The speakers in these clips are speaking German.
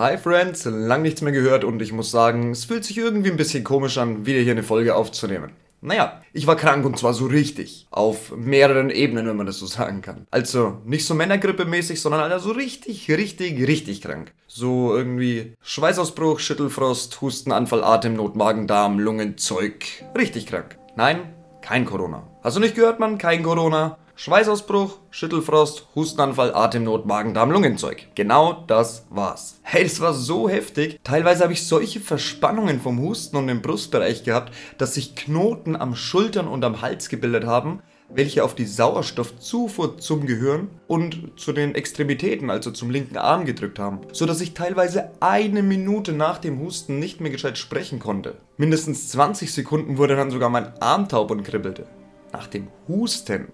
Hi Friends, lang nichts mehr gehört und ich muss sagen, es fühlt sich irgendwie ein bisschen komisch an, wieder hier eine Folge aufzunehmen. Naja, ich war krank und zwar so richtig. Auf mehreren Ebenen, wenn man das so sagen kann. Also nicht so Männergrippe-mäßig, sondern Alter, so richtig, richtig, richtig krank. So irgendwie Schweißausbruch, Schüttelfrost, Hustenanfall, Atemnot, Magen-Darm, Lungenzeug. Richtig krank. Nein, kein Corona. Hast du nicht gehört, Mann? Kein Corona. Schweißausbruch, Schüttelfrost, Hustenanfall, Atemnot, Magen-Darm, Lungenzeug. Genau das war's. Hey, das war so heftig. Teilweise habe ich solche Verspannungen vom Husten und im Brustbereich gehabt, dass sich Knoten am Schultern und am Hals gebildet haben, welche auf die Sauerstoffzufuhr zum Gehirn und zu den Extremitäten, also zum linken Arm gedrückt haben, so dass ich teilweise eine Minute nach dem Husten nicht mehr gescheit sprechen konnte. Mindestens 20 Sekunden wurde dann sogar mein Arm taub und kribbelte. Nach dem Husten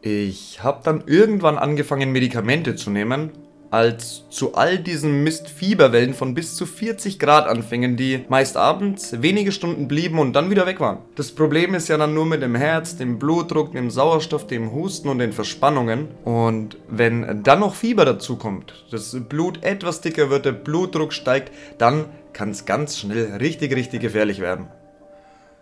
ich habe dann irgendwann angefangen, Medikamente zu nehmen, als zu all diesen Mistfieberwellen von bis zu 40 Grad anfingen, die meist abends wenige Stunden blieben und dann wieder weg waren. Das Problem ist ja dann nur mit dem Herz, dem Blutdruck, dem Sauerstoff, dem Husten und den Verspannungen. Und wenn dann noch Fieber dazu kommt, das Blut etwas dicker wird, der Blutdruck steigt, dann kann es ganz schnell richtig, richtig gefährlich werden.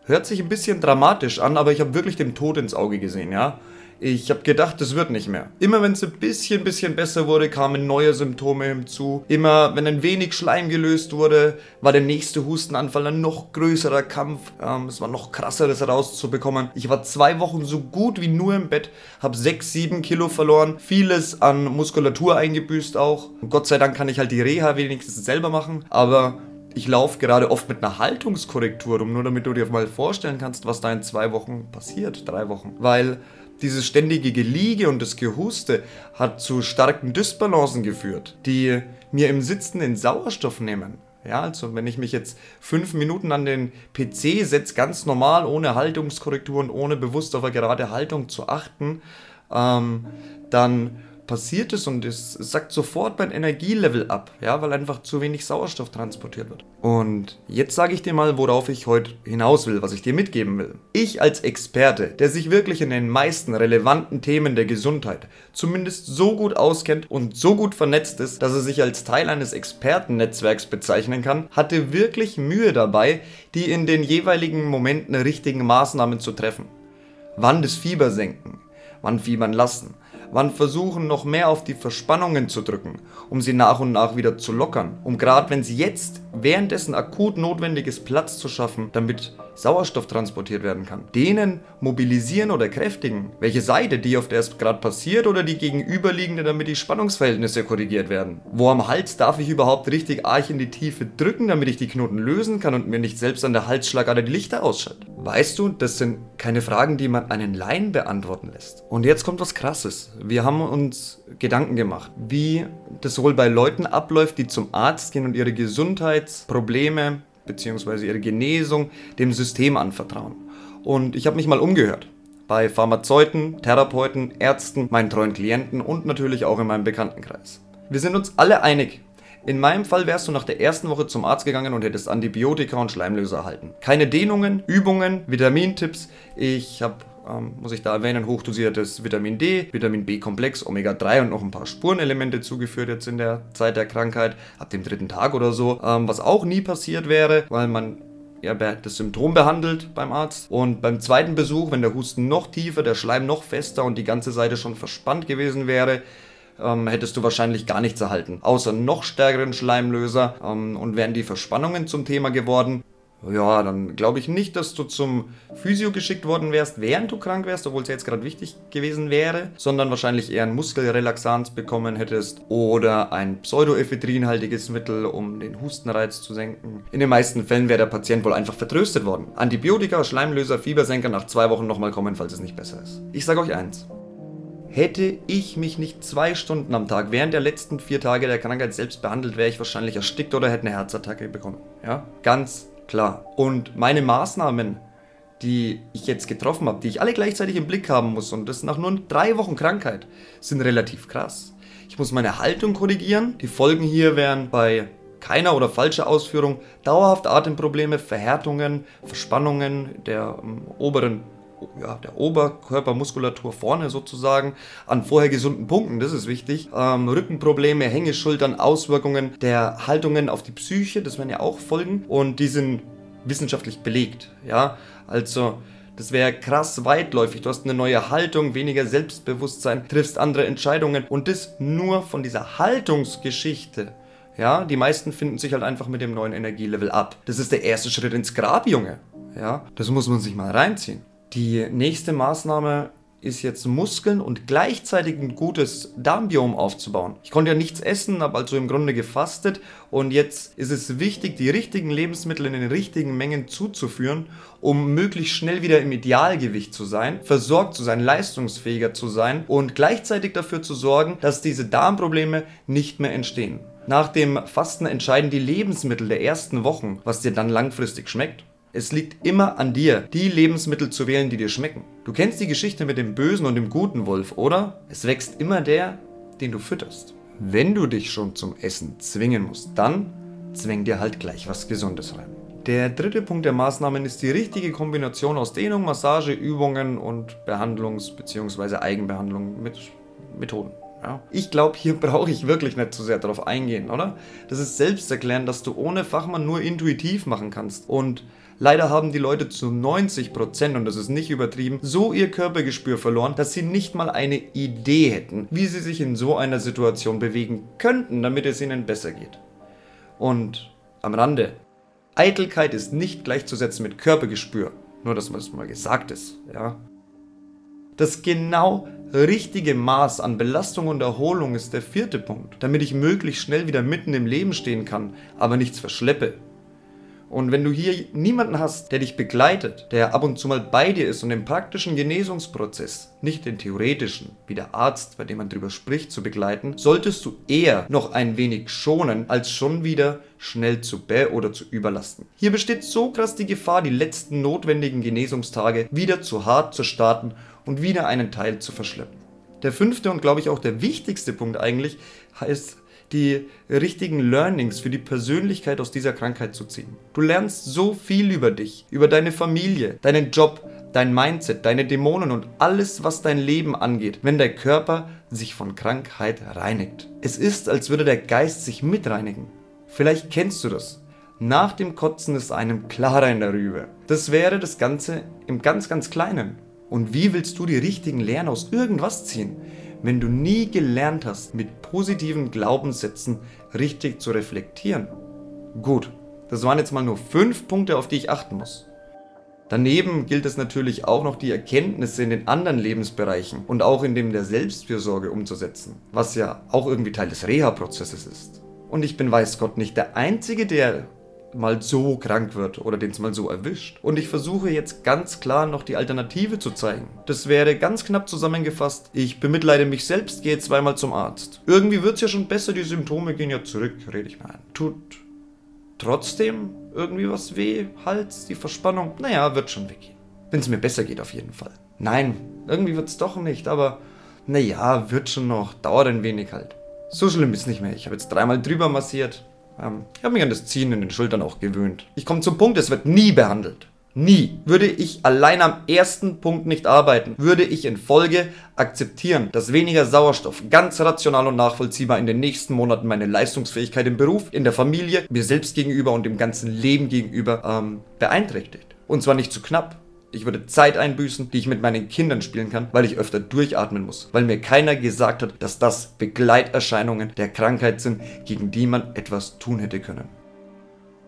Hört sich ein bisschen dramatisch an, aber ich habe wirklich dem Tod ins Auge gesehen, ja. Ich habe gedacht, es wird nicht mehr. Immer wenn es ein bisschen, bisschen besser wurde, kamen neue Symptome hinzu. Immer wenn ein wenig Schleim gelöst wurde, war der nächste Hustenanfall ein noch größerer Kampf. Ähm, es war noch krasser, das rauszubekommen. Ich war zwei Wochen so gut wie nur im Bett, habe sechs, sieben Kilo verloren, vieles an Muskulatur eingebüßt auch. Und Gott sei Dank kann ich halt die Reha wenigstens selber machen, aber ich laufe gerade oft mit einer Haltungskorrektur rum, nur damit du dir mal vorstellen kannst, was da in zwei Wochen passiert, drei Wochen. Weil dieses ständige Geliege und das Gehuste hat zu starken Dysbalancen geführt, die mir im Sitzen den Sauerstoff nehmen. Ja, also wenn ich mich jetzt fünf Minuten an den PC setze, ganz normal, ohne Haltungskorrektur und ohne bewusst auf eine gerade Haltung zu achten, ähm, dann passiert es und es sackt sofort mein Energielevel ab, ja, weil einfach zu wenig Sauerstoff transportiert wird. Und jetzt sage ich dir mal, worauf ich heute hinaus will, was ich dir mitgeben will. Ich als Experte, der sich wirklich in den meisten relevanten Themen der Gesundheit zumindest so gut auskennt und so gut vernetzt ist, dass er sich als Teil eines Expertennetzwerks bezeichnen kann, hatte wirklich Mühe dabei, die in den jeweiligen Momenten richtigen Maßnahmen zu treffen. Wann das Fieber senken, wann fiebern lassen, wann versuchen noch mehr auf die Verspannungen zu drücken, um sie nach und nach wieder zu lockern, um gerade wenn sie jetzt währenddessen akut notwendig ist, Platz zu schaffen, damit Sauerstoff transportiert werden kann. Denen mobilisieren oder kräftigen. Welche Seite, die auf der es gerade passiert oder die gegenüberliegende, damit die Spannungsverhältnisse korrigiert werden. Wo am Hals darf ich überhaupt richtig arg in die Tiefe drücken, damit ich die Knoten lösen kann und mir nicht selbst an der Halsschlagader die Lichter ausschaltet. Weißt du, das sind keine Fragen, die man einen Laien beantworten lässt. Und jetzt kommt was Krasses. Wir haben uns Gedanken gemacht, wie das wohl bei Leuten abläuft, die zum Arzt gehen und ihre Gesundheitsprobleme bzw. ihre Genesung dem System anvertrauen. Und ich habe mich mal umgehört. Bei Pharmazeuten, Therapeuten, Ärzten, meinen treuen Klienten und natürlich auch in meinem Bekanntenkreis. Wir sind uns alle einig. In meinem Fall wärst du nach der ersten Woche zum Arzt gegangen und hättest Antibiotika und Schleimlöser erhalten. Keine Dehnungen, Übungen, Vitamintipps. Ich habe ähm, muss ich da erwähnen, hochdosiertes Vitamin D, Vitamin B-Komplex, Omega-3 und noch ein paar Spurenelemente zugeführt jetzt in der Zeit der Krankheit, ab dem dritten Tag oder so, ähm, was auch nie passiert wäre, weil man ja, das Symptom behandelt beim Arzt. Und beim zweiten Besuch, wenn der Husten noch tiefer, der Schleim noch fester und die ganze Seite schon verspannt gewesen wäre, ähm, hättest du wahrscheinlich gar nichts erhalten. Außer noch stärkeren Schleimlöser. Ähm, und wären die Verspannungen zum Thema geworden, ja, dann glaube ich nicht, dass du zum Physio geschickt worden wärst, während du krank wärst, obwohl es jetzt gerade wichtig gewesen wäre, sondern wahrscheinlich eher ein Muskelrelaxanz bekommen hättest oder ein pseudoephedrinhaltiges Mittel, um den Hustenreiz zu senken. In den meisten Fällen wäre der Patient wohl einfach vertröstet worden. Antibiotika, Schleimlöser, Fiebersenker nach zwei Wochen nochmal kommen, falls es nicht besser ist. Ich sage euch eins. Hätte ich mich nicht zwei Stunden am Tag während der letzten vier Tage der Krankheit selbst behandelt, wäre ich wahrscheinlich erstickt oder hätte eine Herzattacke bekommen. Ja, ganz klar. Und meine Maßnahmen, die ich jetzt getroffen habe, die ich alle gleichzeitig im Blick haben muss, und das nach nur drei Wochen Krankheit, sind relativ krass. Ich muss meine Haltung korrigieren. Die Folgen hier wären bei keiner oder falscher Ausführung dauerhaft Atemprobleme, Verhärtungen, Verspannungen der um, oberen ja, der Oberkörpermuskulatur vorne sozusagen an vorher gesunden Punkten, das ist wichtig. Ähm, Rückenprobleme, Hängeschultern, Auswirkungen der Haltungen auf die Psyche, das werden ja auch Folgen und die sind wissenschaftlich belegt. Ja, also das wäre krass weitläufig. Du hast eine neue Haltung, weniger Selbstbewusstsein, triffst andere Entscheidungen und das nur von dieser Haltungsgeschichte. Ja, die meisten finden sich halt einfach mit dem neuen Energielevel ab. Das ist der erste Schritt ins Grab, Junge. Ja, das muss man sich mal reinziehen. Die nächste Maßnahme ist jetzt Muskeln und gleichzeitig ein gutes Darmbiom aufzubauen. Ich konnte ja nichts essen, habe also im Grunde gefastet und jetzt ist es wichtig, die richtigen Lebensmittel in den richtigen Mengen zuzuführen, um möglichst schnell wieder im Idealgewicht zu sein, versorgt zu sein, leistungsfähiger zu sein und gleichzeitig dafür zu sorgen, dass diese Darmprobleme nicht mehr entstehen. Nach dem Fasten entscheiden die Lebensmittel der ersten Wochen, was dir dann langfristig schmeckt. Es liegt immer an dir, die Lebensmittel zu wählen, die dir schmecken. Du kennst die Geschichte mit dem bösen und dem guten Wolf, oder? Es wächst immer der, den du fütterst. Wenn du dich schon zum Essen zwingen musst, dann zwäng dir halt gleich was Gesundes rein. Der dritte Punkt der Maßnahmen ist die richtige Kombination aus Dehnung, Massage, Übungen und Behandlungs- bzw. Eigenbehandlung mit Methoden. Ja. Ich glaube, hier brauche ich wirklich nicht zu sehr darauf eingehen, oder? Das ist selbsterklärend, dass du ohne Fachmann nur intuitiv machen kannst. Und Leider haben die Leute zu 90%, und das ist nicht übertrieben, so ihr Körpergespür verloren, dass sie nicht mal eine Idee hätten, wie sie sich in so einer Situation bewegen könnten, damit es ihnen besser geht. Und am Rande, Eitelkeit ist nicht gleichzusetzen mit Körpergespür. Nur, dass man es mal gesagt ist, ja. Das genau richtige Maß an Belastung und Erholung ist der vierte Punkt, damit ich möglichst schnell wieder mitten im Leben stehen kann, aber nichts verschleppe. Und wenn du hier niemanden hast, der dich begleitet, der ab und zu mal bei dir ist und den praktischen Genesungsprozess, nicht den theoretischen, wie der Arzt, bei dem man drüber spricht, zu begleiten, solltest du eher noch ein wenig schonen, als schon wieder schnell zu bä oder zu überlasten. Hier besteht so krass die Gefahr, die letzten notwendigen Genesungstage wieder zu hart zu starten und wieder einen Teil zu verschleppen. Der fünfte und glaube ich auch der wichtigste Punkt eigentlich heißt die richtigen Learnings für die Persönlichkeit aus dieser Krankheit zu ziehen. Du lernst so viel über dich, über deine Familie, deinen Job, dein Mindset, deine Dämonen und alles, was dein Leben angeht, wenn der Körper sich von Krankheit reinigt. Es ist, als würde der Geist sich mitreinigen. Vielleicht kennst du das. Nach dem Kotzen ist einem klarer in der Rübe. Das wäre das Ganze im ganz, ganz Kleinen. Und wie willst du die richtigen Lehren aus irgendwas ziehen? wenn du nie gelernt hast, mit positiven Glaubenssätzen richtig zu reflektieren. Gut, das waren jetzt mal nur fünf Punkte, auf die ich achten muss. Daneben gilt es natürlich auch noch die Erkenntnisse in den anderen Lebensbereichen und auch in dem der Selbstfürsorge umzusetzen, was ja auch irgendwie Teil des Reha-Prozesses ist. Und ich bin weiß Gott nicht der Einzige, der mal so krank wird oder den es mal so erwischt. Und ich versuche jetzt ganz klar noch die Alternative zu zeigen. Das wäre ganz knapp zusammengefasst, ich bemitleide mich selbst, gehe zweimal zum Arzt. Irgendwie wird es ja schon besser, die Symptome gehen ja zurück, rede ich mal ein. Tut trotzdem irgendwie was weh, Hals, die Verspannung, naja, wird schon weggehen. Wenn es mir besser geht auf jeden Fall. Nein, irgendwie wird es doch nicht, aber naja, wird schon noch, dauert ein wenig halt. So schlimm ist nicht mehr. Ich habe jetzt dreimal drüber massiert. Ähm, ich habe mich an das Ziehen in den Schultern auch gewöhnt. Ich komme zum Punkt, es wird nie behandelt. Nie. Würde ich allein am ersten Punkt nicht arbeiten, würde ich in Folge akzeptieren, dass weniger Sauerstoff ganz rational und nachvollziehbar in den nächsten Monaten meine Leistungsfähigkeit im Beruf, in der Familie, mir selbst gegenüber und dem ganzen Leben gegenüber ähm, beeinträchtigt. Und zwar nicht zu knapp, ich würde Zeit einbüßen, die ich mit meinen Kindern spielen kann, weil ich öfter durchatmen muss. Weil mir keiner gesagt hat, dass das Begleiterscheinungen der Krankheit sind, gegen die man etwas tun hätte können.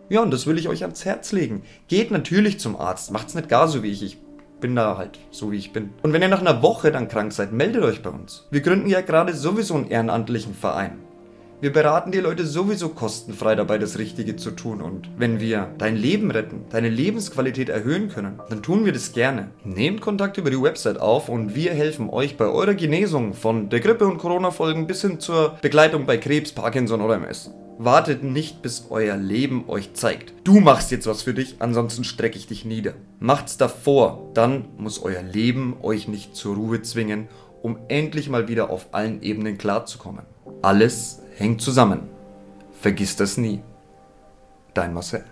Ja, und das will ich euch ans Herz legen. Geht natürlich zum Arzt, macht's nicht gar so wie ich. Ich bin da halt so wie ich bin. Und wenn ihr nach einer Woche dann krank seid, meldet euch bei uns. Wir gründen ja gerade sowieso einen ehrenamtlichen Verein. Wir beraten die Leute sowieso kostenfrei dabei, das Richtige zu tun. Und wenn wir dein Leben retten, deine Lebensqualität erhöhen können, dann tun wir das gerne. Nehmt Kontakt über die Website auf und wir helfen euch bei eurer Genesung von der Grippe und Corona-Folgen bis hin zur Begleitung bei Krebs, Parkinson oder MS. Wartet nicht, bis euer Leben euch zeigt. Du machst jetzt was für dich, ansonsten strecke ich dich nieder. Macht's davor, dann muss euer Leben euch nicht zur Ruhe zwingen, um endlich mal wieder auf allen Ebenen klarzukommen. Alles hängt zusammen. Vergiss das nie. Dein Marcel.